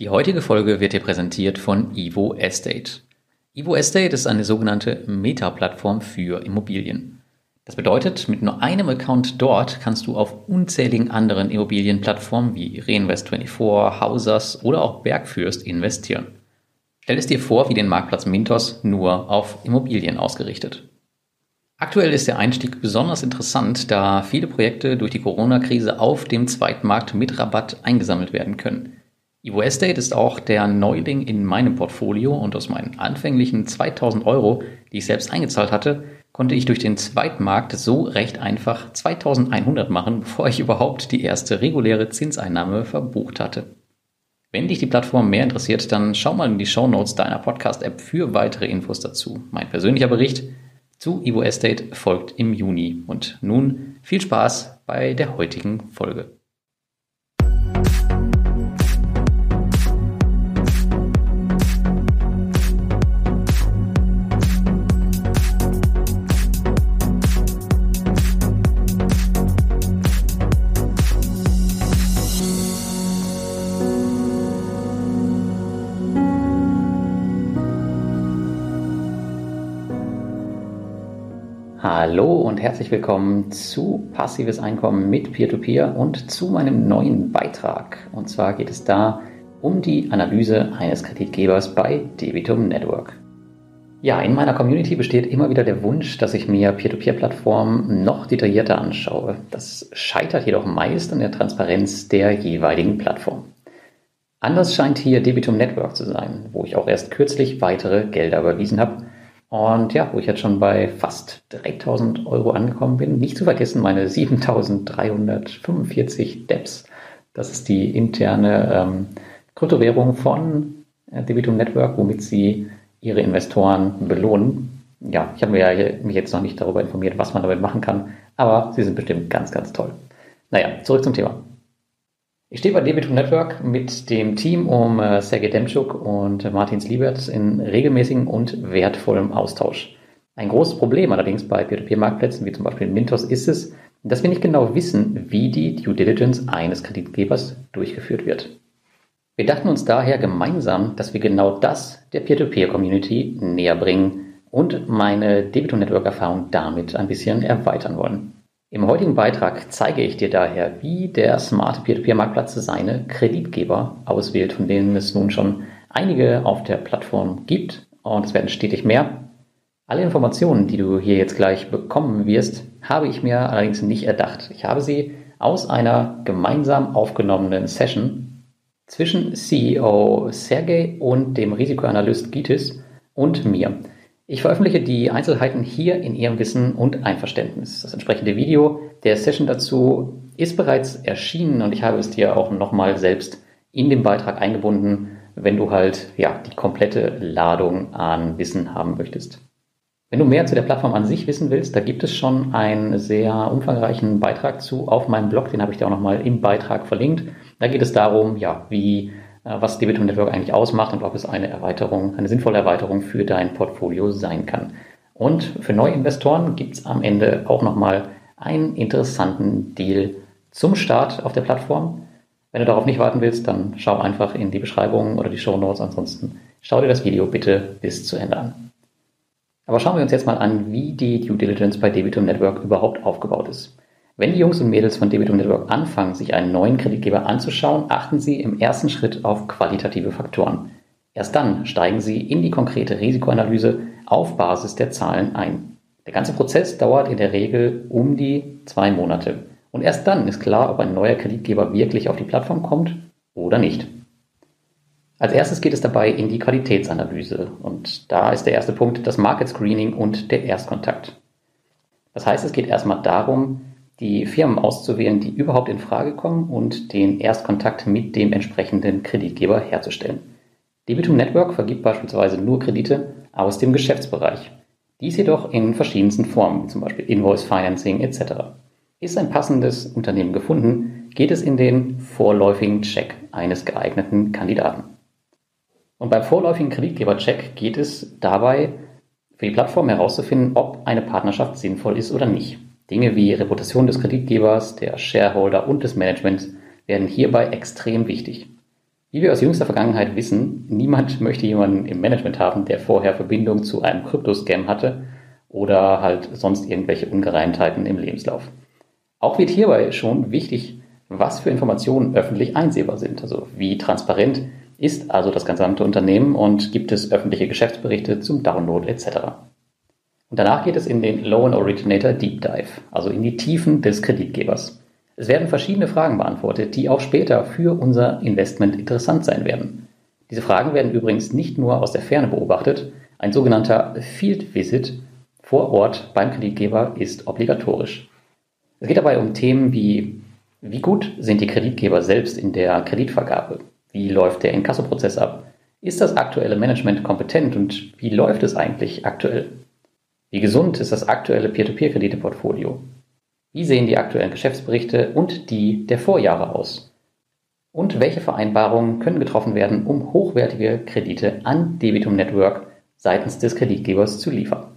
Die heutige Folge wird dir präsentiert von Evo Estate. Evo Estate ist eine sogenannte Meta-Plattform für Immobilien. Das bedeutet, mit nur einem Account dort kannst du auf unzähligen anderen Immobilienplattformen wie Reinvest24, Hausers oder auch Bergfürst investieren. Stell es dir vor wie den Marktplatz Mintos nur auf Immobilien ausgerichtet. Aktuell ist der Einstieg besonders interessant, da viele Projekte durch die Corona-Krise auf dem Zweitmarkt mit Rabatt eingesammelt werden können. Evo Estate ist auch der Neuling in meinem Portfolio und aus meinen anfänglichen 2000 Euro, die ich selbst eingezahlt hatte, konnte ich durch den Zweitmarkt so recht einfach 2100 machen, bevor ich überhaupt die erste reguläre Zinseinnahme verbucht hatte. Wenn dich die Plattform mehr interessiert, dann schau mal in die Show Notes deiner Podcast-App für weitere Infos dazu. Mein persönlicher Bericht zu Evo Estate folgt im Juni. Und nun viel Spaß bei der heutigen Folge. Hallo und herzlich willkommen zu Passives Einkommen mit Peer-to-Peer -Peer und zu meinem neuen Beitrag. Und zwar geht es da um die Analyse eines Kreditgebers bei Debitum Network. Ja, in meiner Community besteht immer wieder der Wunsch, dass ich mir Peer-to-Peer-Plattformen noch detaillierter anschaue. Das scheitert jedoch meist an der Transparenz der jeweiligen Plattform. Anders scheint hier Debitum Network zu sein, wo ich auch erst kürzlich weitere Gelder überwiesen habe und ja, wo ich jetzt schon bei fast 3000 Euro angekommen bin. Nicht zu vergessen meine 7345 DEPs. Das ist die interne ähm, Kryptowährung von äh, Debitum Network, womit sie ihre Investoren belohnen. Ja, ich habe mir ja mich jetzt noch nicht darüber informiert, was man damit machen kann, aber sie sind bestimmt ganz, ganz toll. Naja, zurück zum Thema. Ich stehe bei Debitum Network mit dem Team um äh, Sergej Demczuk und äh, Martin Sliebert in regelmäßigem und wertvollem Austausch. Ein großes Problem allerdings bei Peer-to-Peer-Marktplätzen wie zum Beispiel Mintos ist es, dass wir nicht genau wissen, wie die Due Diligence eines Kreditgebers durchgeführt wird. Wir dachten uns daher gemeinsam, dass wir genau das der Peer-to-Peer-Community näher bringen und meine Debitum Network-Erfahrung damit ein bisschen erweitern wollen. Im heutigen Beitrag zeige ich dir daher, wie der smarte Peer-to-Peer-Marktplatz seine Kreditgeber auswählt, von denen es nun schon einige auf der Plattform gibt und es werden stetig mehr. Alle Informationen, die du hier jetzt gleich bekommen wirst, habe ich mir allerdings nicht erdacht. Ich habe sie aus einer gemeinsam aufgenommenen Session zwischen CEO Sergey und dem Risikoanalyst Gitis und mir. Ich veröffentliche die Einzelheiten hier in Ihrem Wissen und Einverständnis. Das entsprechende Video der Session dazu ist bereits erschienen und ich habe es dir auch nochmal selbst in den Beitrag eingebunden, wenn du halt ja die komplette Ladung an Wissen haben möchtest. Wenn du mehr zu der Plattform an sich wissen willst, da gibt es schon einen sehr umfangreichen Beitrag zu auf meinem Blog, den habe ich dir auch nochmal im Beitrag verlinkt. Da geht es darum, ja, wie was Debitum Network eigentlich ausmacht und ob es eine Erweiterung, eine sinnvolle Erweiterung für dein Portfolio sein kann. Und für Neuinvestoren gibt es am Ende auch nochmal einen interessanten Deal zum Start auf der Plattform. Wenn du darauf nicht warten willst, dann schau einfach in die Beschreibung oder die Show Notes. Ansonsten schau dir das Video bitte bis zu Ende an. Aber schauen wir uns jetzt mal an, wie die Due Diligence bei Debitum Network überhaupt aufgebaut ist. Wenn die Jungs und Mädels von Debitum Network anfangen, sich einen neuen Kreditgeber anzuschauen, achten sie im ersten Schritt auf qualitative Faktoren. Erst dann steigen sie in die konkrete Risikoanalyse auf Basis der Zahlen ein. Der ganze Prozess dauert in der Regel um die zwei Monate. Und erst dann ist klar, ob ein neuer Kreditgeber wirklich auf die Plattform kommt oder nicht. Als erstes geht es dabei in die Qualitätsanalyse. Und da ist der erste Punkt das Market Screening und der Erstkontakt. Das heißt, es geht erstmal darum, die Firmen auszuwählen, die überhaupt in Frage kommen und den Erstkontakt mit dem entsprechenden Kreditgeber herzustellen. Debitum Network vergibt beispielsweise nur Kredite aus dem Geschäftsbereich. Dies jedoch in verschiedensten Formen, zum Beispiel Invoice Financing etc. Ist ein passendes Unternehmen gefunden, geht es in den vorläufigen Check eines geeigneten Kandidaten. Und beim vorläufigen Kreditgebercheck geht es dabei für die Plattform herauszufinden, ob eine Partnerschaft sinnvoll ist oder nicht. Dinge wie Reputation des Kreditgebers, der Shareholder und des Managements werden hierbei extrem wichtig. Wie wir aus jüngster Vergangenheit wissen, niemand möchte jemanden im Management haben, der vorher Verbindung zu einem Kryptoscam hatte oder halt sonst irgendwelche Ungereimtheiten im Lebenslauf. Auch wird hierbei schon wichtig, was für Informationen öffentlich einsehbar sind. Also wie transparent ist also das gesamte Unternehmen und gibt es öffentliche Geschäftsberichte zum Download etc. Und danach geht es in den Loan Originator Deep Dive, also in die Tiefen des Kreditgebers. Es werden verschiedene Fragen beantwortet, die auch später für unser Investment interessant sein werden. Diese Fragen werden übrigens nicht nur aus der Ferne beobachtet. Ein sogenannter Field Visit vor Ort beim Kreditgeber ist obligatorisch. Es geht dabei um Themen wie, wie gut sind die Kreditgeber selbst in der Kreditvergabe? Wie läuft der Inkassoprozess ab? Ist das aktuelle Management kompetent und wie läuft es eigentlich aktuell? Wie gesund ist das aktuelle Peer-to-Peer-Krediteportfolio? Wie sehen die aktuellen Geschäftsberichte und die der Vorjahre aus? Und welche Vereinbarungen können getroffen werden, um hochwertige Kredite an Debitum Network seitens des Kreditgebers zu liefern?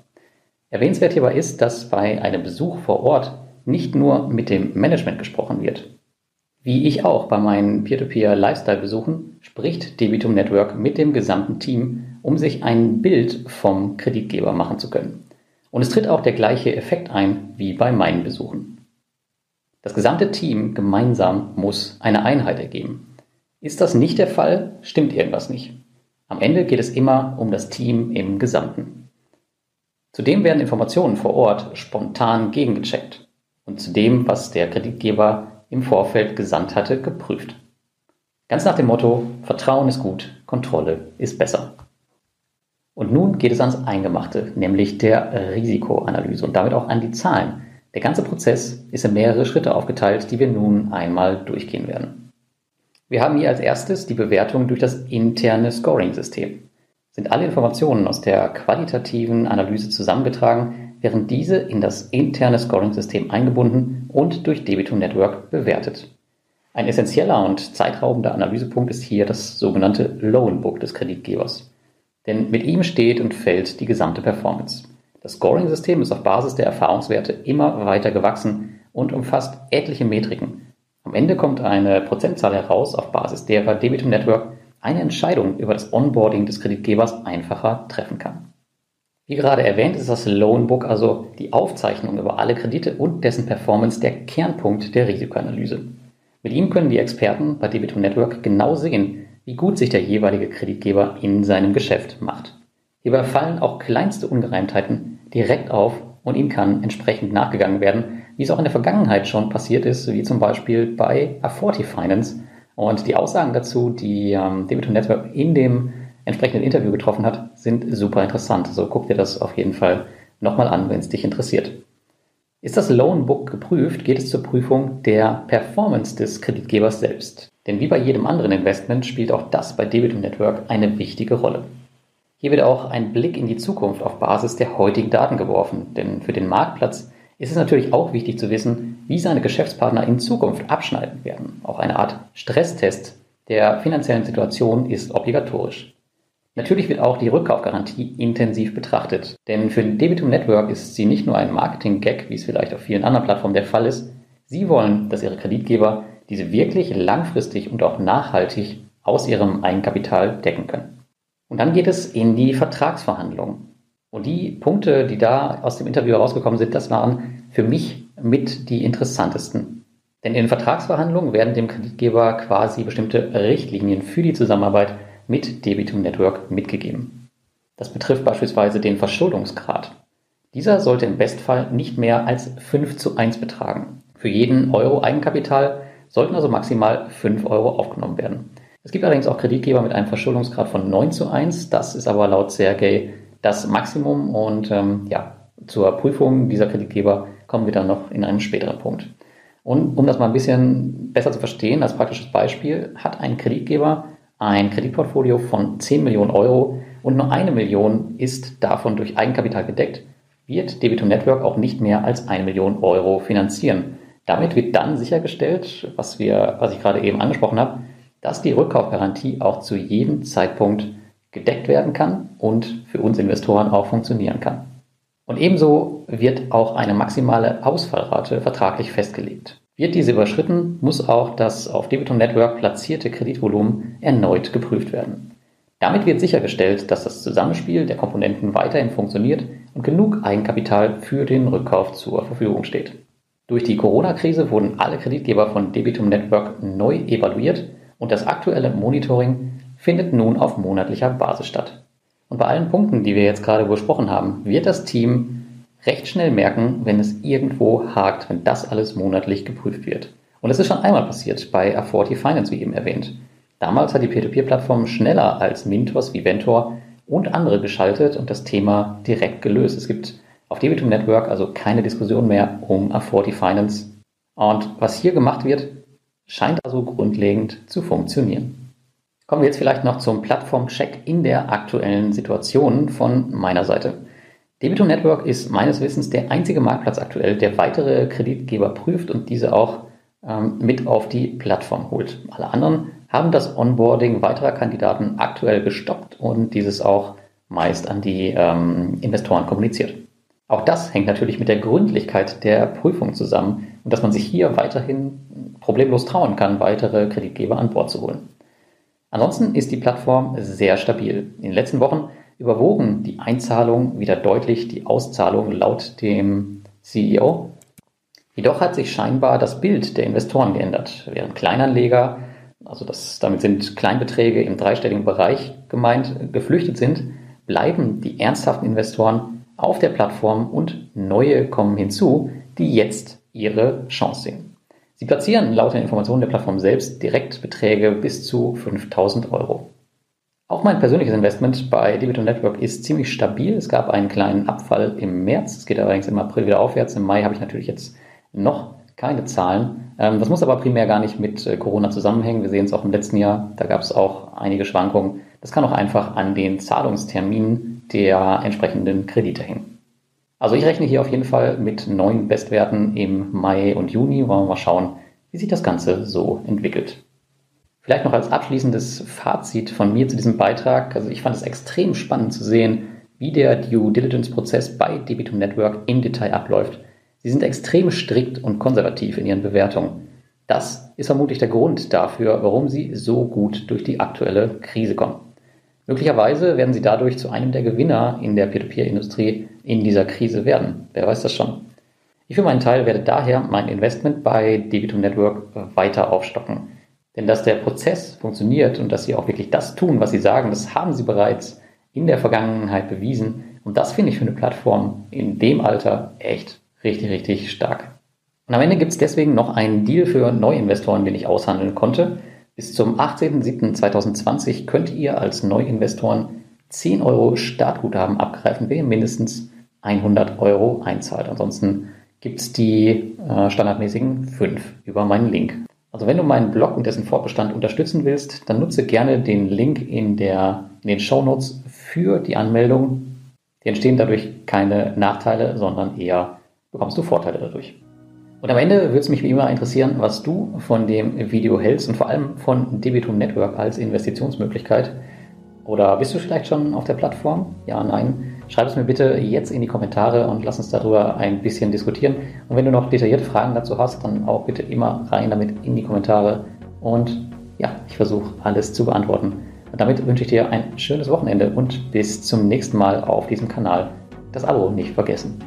Erwähnenswert hierbei ist, dass bei einem Besuch vor Ort nicht nur mit dem Management gesprochen wird. Wie ich auch bei meinen Peer-to-Peer-Lifestyle-Besuchen spricht Debitum Network mit dem gesamten Team, um sich ein Bild vom Kreditgeber machen zu können. Und es tritt auch der gleiche Effekt ein wie bei meinen Besuchen. Das gesamte Team gemeinsam muss eine Einheit ergeben. Ist das nicht der Fall, stimmt irgendwas nicht. Am Ende geht es immer um das Team im Gesamten. Zudem werden Informationen vor Ort spontan gegengecheckt und zu dem, was der Kreditgeber im Vorfeld gesandt hatte, geprüft. Ganz nach dem Motto, Vertrauen ist gut, Kontrolle ist besser. Und nun geht es ans Eingemachte, nämlich der Risikoanalyse und damit auch an die Zahlen. Der ganze Prozess ist in mehrere Schritte aufgeteilt, die wir nun einmal durchgehen werden. Wir haben hier als erstes die Bewertung durch das interne Scoring-System. Sind alle Informationen aus der qualitativen Analyse zusammengetragen, werden diese in das interne Scoring-System eingebunden und durch Debitum Network bewertet. Ein essentieller und zeitraubender Analysepunkt ist hier das sogenannte Loan Book des Kreditgebers. Denn mit ihm steht und fällt die gesamte Performance. Das Scoring-System ist auf Basis der Erfahrungswerte immer weiter gewachsen und umfasst etliche Metriken. Am Ende kommt eine Prozentzahl heraus, auf Basis derer Debitum Network eine Entscheidung über das Onboarding des Kreditgebers einfacher treffen kann. Wie gerade erwähnt, ist das Loanbook also die Aufzeichnung über alle Kredite und dessen Performance der Kernpunkt der Risikoanalyse. Mit ihm können die Experten bei Debitum Network genau sehen, wie gut sich der jeweilige Kreditgeber in seinem Geschäft macht. Hierbei fallen auch kleinste Ungereimtheiten direkt auf und ihm kann entsprechend nachgegangen werden, wie es auch in der Vergangenheit schon passiert ist, wie zum Beispiel bei A40 Finance. Und die Aussagen dazu, die ähm, Debitum Network in dem entsprechenden Interview getroffen hat, sind super interessant. Also guck dir das auf jeden Fall nochmal an, wenn es dich interessiert. Ist das Loanbook geprüft, geht es zur Prüfung der Performance des Kreditgebers selbst. Denn wie bei jedem anderen Investment spielt auch das bei Debitum Network eine wichtige Rolle. Hier wird auch ein Blick in die Zukunft auf Basis der heutigen Daten geworfen, denn für den Marktplatz ist es natürlich auch wichtig zu wissen, wie seine Geschäftspartner in Zukunft abschneiden werden. Auch eine Art Stresstest der finanziellen Situation ist obligatorisch. Natürlich wird auch die Rückkaufgarantie intensiv betrachtet, denn für Debitum Network ist sie nicht nur ein Marketing-Gag, wie es vielleicht auf vielen anderen Plattformen der Fall ist. Sie wollen, dass ihre Kreditgeber diese wirklich langfristig und auch nachhaltig aus ihrem Eigenkapital decken können. Und dann geht es in die Vertragsverhandlungen. Und die Punkte, die da aus dem Interview herausgekommen sind, das waren für mich mit die interessantesten. Denn in Vertragsverhandlungen werden dem Kreditgeber quasi bestimmte Richtlinien für die Zusammenarbeit mit Debitum Network mitgegeben. Das betrifft beispielsweise den Verschuldungsgrad. Dieser sollte im Bestfall nicht mehr als 5 zu 1 betragen. Für jeden Euro Eigenkapital sollten also maximal 5 Euro aufgenommen werden. Es gibt allerdings auch Kreditgeber mit einem Verschuldungsgrad von 9 zu 1. Das ist aber laut Sergei das Maximum und ähm, ja, zur Prüfung dieser Kreditgeber kommen wir dann noch in einem späteren Punkt. Und um das mal ein bisschen besser zu verstehen, als praktisches Beispiel, hat ein Kreditgeber ein Kreditportfolio von 10 Millionen Euro und nur eine Million ist davon durch Eigenkapital gedeckt, wird Debitum Network auch nicht mehr als eine Million Euro finanzieren. Damit wird dann sichergestellt, was, wir, was ich gerade eben angesprochen habe, dass die Rückkaufgarantie auch zu jedem Zeitpunkt gedeckt werden kann und für uns Investoren auch funktionieren kann. Und ebenso wird auch eine maximale Ausfallrate vertraglich festgelegt. Wird diese überschritten, muss auch das auf Debitum Network platzierte Kreditvolumen erneut geprüft werden. Damit wird sichergestellt, dass das Zusammenspiel der Komponenten weiterhin funktioniert und genug Eigenkapital für den Rückkauf zur Verfügung steht. Durch die Corona-Krise wurden alle Kreditgeber von Debitum Network neu evaluiert und das aktuelle Monitoring findet nun auf monatlicher Basis statt. Und bei allen Punkten, die wir jetzt gerade besprochen haben, wird das Team recht schnell merken, wenn es irgendwo hakt, wenn das alles monatlich geprüft wird. Und es ist schon einmal passiert bei A40 Finance, wie eben erwähnt. Damals hat die Peer-to-Peer-Plattform schneller als Mintos, Viventor und andere geschaltet und das Thema direkt gelöst. Es gibt auf Debitum Network also keine Diskussion mehr um A40 Finance. Und was hier gemacht wird, scheint also grundlegend zu funktionieren. Kommen wir jetzt vielleicht noch zum Plattform-Check in der aktuellen Situation von meiner Seite. Debitum Network ist meines Wissens der einzige Marktplatz aktuell, der weitere Kreditgeber prüft und diese auch ähm, mit auf die Plattform holt. Alle anderen haben das Onboarding weiterer Kandidaten aktuell gestoppt und dieses auch meist an die ähm, Investoren kommuniziert. Auch das hängt natürlich mit der Gründlichkeit der Prüfung zusammen und dass man sich hier weiterhin problemlos trauen kann, weitere Kreditgeber an Bord zu holen. Ansonsten ist die Plattform sehr stabil. In den letzten Wochen überwogen die Einzahlung wieder deutlich die Auszahlung laut dem CEO. Jedoch hat sich scheinbar das Bild der Investoren geändert. Während Kleinanleger, also das, damit sind Kleinbeträge im dreistelligen Bereich gemeint, geflüchtet sind, bleiben die ernsthaften Investoren auf der Plattform und neue kommen hinzu, die jetzt ihre Chance sehen. Sie platzieren laut den Informationen der Plattform selbst direkt Beträge bis zu 5000 Euro. Auch mein persönliches Investment bei Debitum Network ist ziemlich stabil. Es gab einen kleinen Abfall im März. Es geht allerdings im April wieder aufwärts. Im Mai habe ich natürlich jetzt noch keine Zahlen. Ähm, das muss aber primär gar nicht mit äh, Corona zusammenhängen. Wir sehen es auch im letzten Jahr. Da gab es auch einige Schwankungen. Das kann auch einfach an den Zahlungsterminen der entsprechenden Kredite hängen. Also ich rechne hier auf jeden Fall mit neuen Bestwerten im Mai und Juni. Wollen wir mal schauen, wie sich das Ganze so entwickelt. Vielleicht noch als abschließendes Fazit von mir zu diesem Beitrag. Also ich fand es extrem spannend zu sehen, wie der Due Diligence-Prozess bei Debitum Network im Detail abläuft. Sie sind extrem strikt und konservativ in ihren Bewertungen. Das ist vermutlich der Grund dafür, warum sie so gut durch die aktuelle Krise kommen. Möglicherweise werden sie dadurch zu einem der Gewinner in der Peer-to-Peer-Industrie in dieser Krise werden. Wer weiß das schon. Ich für meinen Teil werde daher mein Investment bei Debitum Network weiter aufstocken. Denn dass der Prozess funktioniert und dass sie auch wirklich das tun, was sie sagen, das haben sie bereits in der Vergangenheit bewiesen. Und das finde ich für eine Plattform in dem Alter echt richtig, richtig stark. Und am Ende gibt es deswegen noch einen Deal für Neuinvestoren, den ich aushandeln konnte. Bis zum 18.07.2020 könnt ihr als Neuinvestoren 10 Euro Startguthaben abgreifen, wenn ihr mindestens 100 Euro einzahlt. Ansonsten gibt es die äh, standardmäßigen 5 über meinen Link. Also wenn du meinen Blog und dessen Fortbestand unterstützen willst, dann nutze gerne den Link in, der, in den Show Notes für die Anmeldung. Die entstehen dadurch keine Nachteile, sondern eher bekommst du Vorteile dadurch. Und am Ende würde es mich wie immer interessieren, was du von dem Video hältst und vor allem von Debitum Network als Investitionsmöglichkeit. Oder bist du vielleicht schon auf der Plattform? Ja, nein. Schreib es mir bitte jetzt in die Kommentare und lass uns darüber ein bisschen diskutieren. Und wenn du noch detaillierte Fragen dazu hast, dann auch bitte immer rein damit in die Kommentare. Und ja, ich versuche alles zu beantworten. Und damit wünsche ich dir ein schönes Wochenende und bis zum nächsten Mal auf diesem Kanal. Das Abo nicht vergessen.